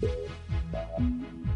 Música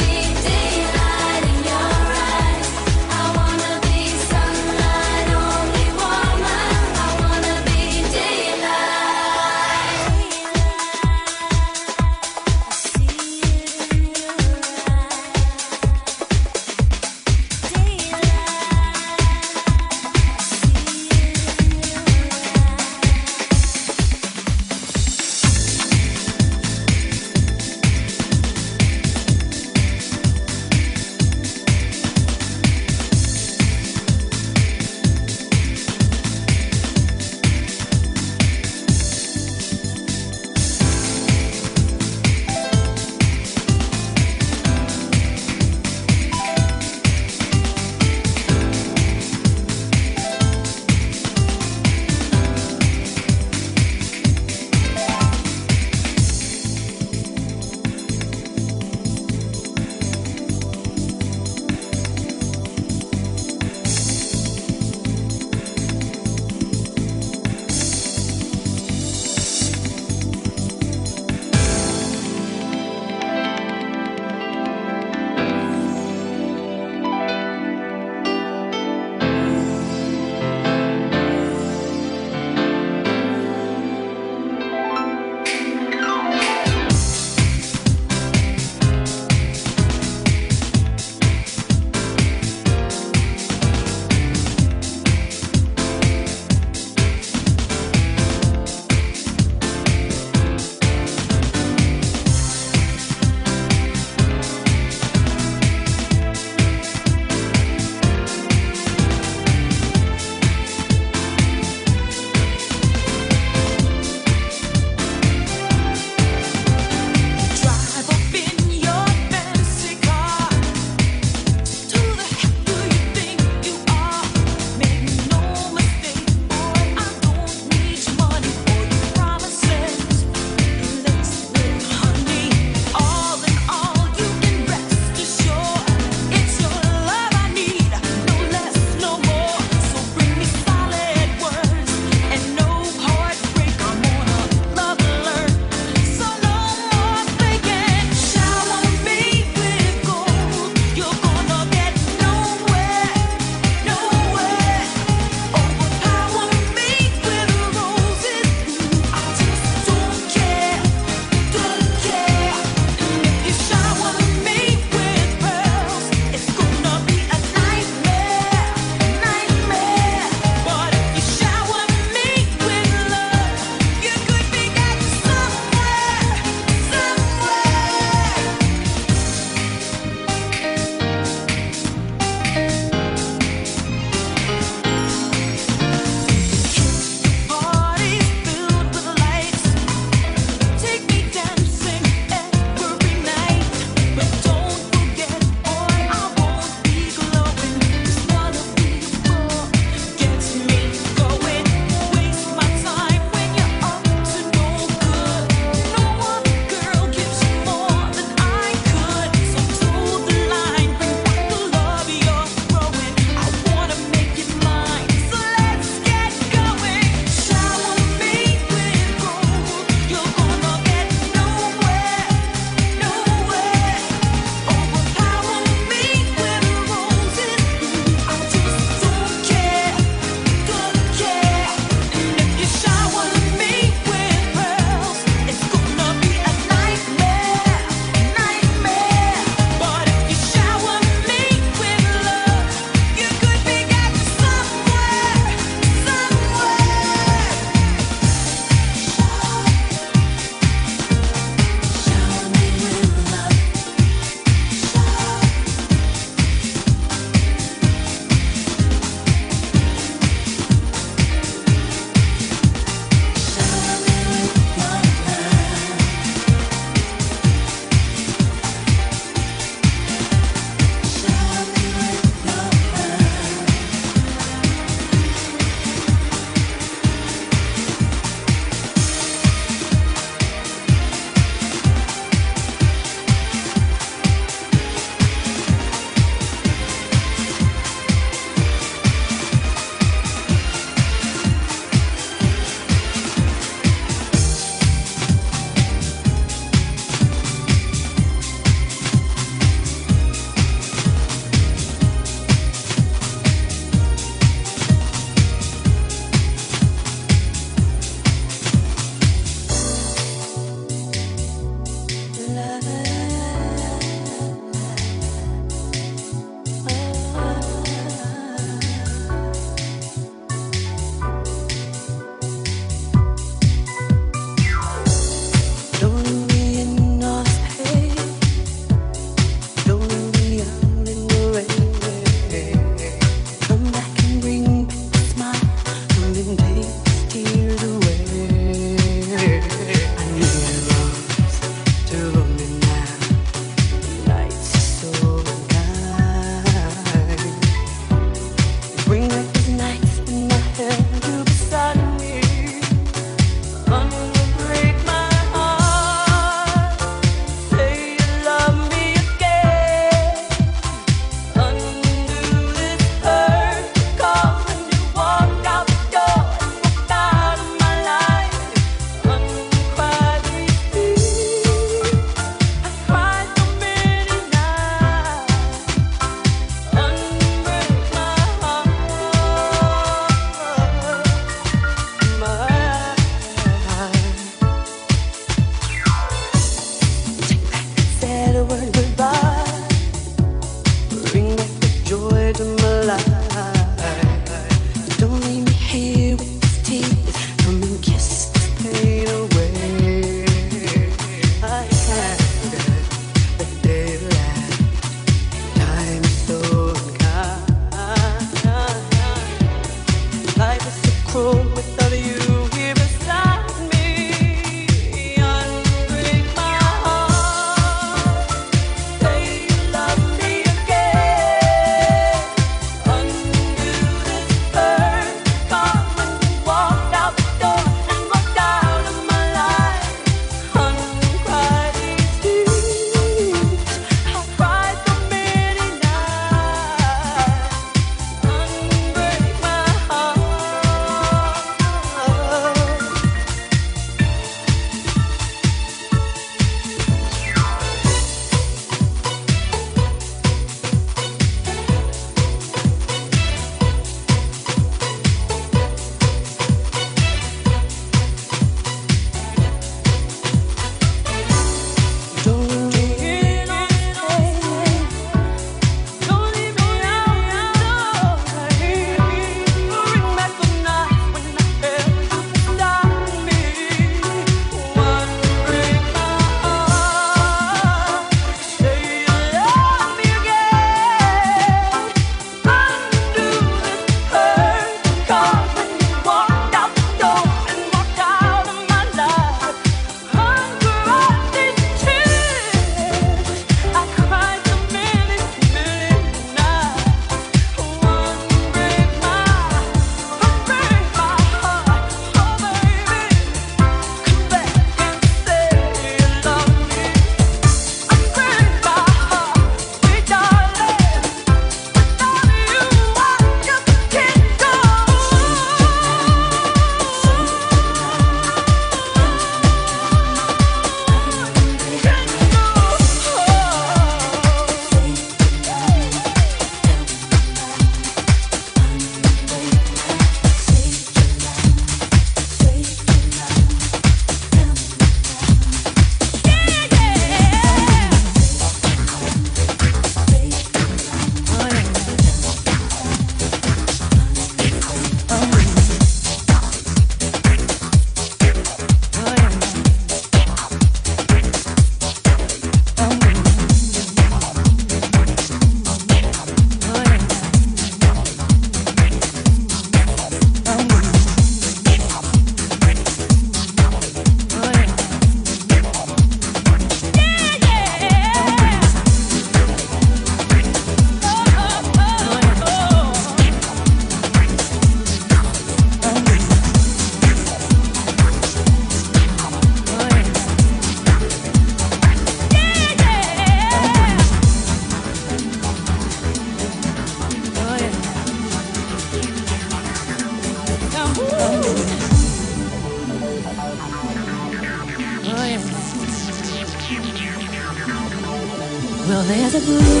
never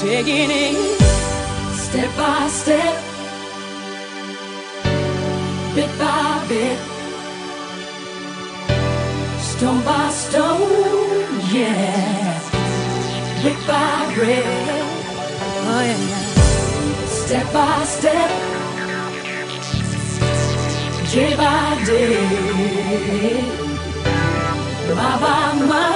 taking it step by step, bit by bit, stone by stone, yeah, brick by brick, oh yeah, step by step, day by day, mile by mile.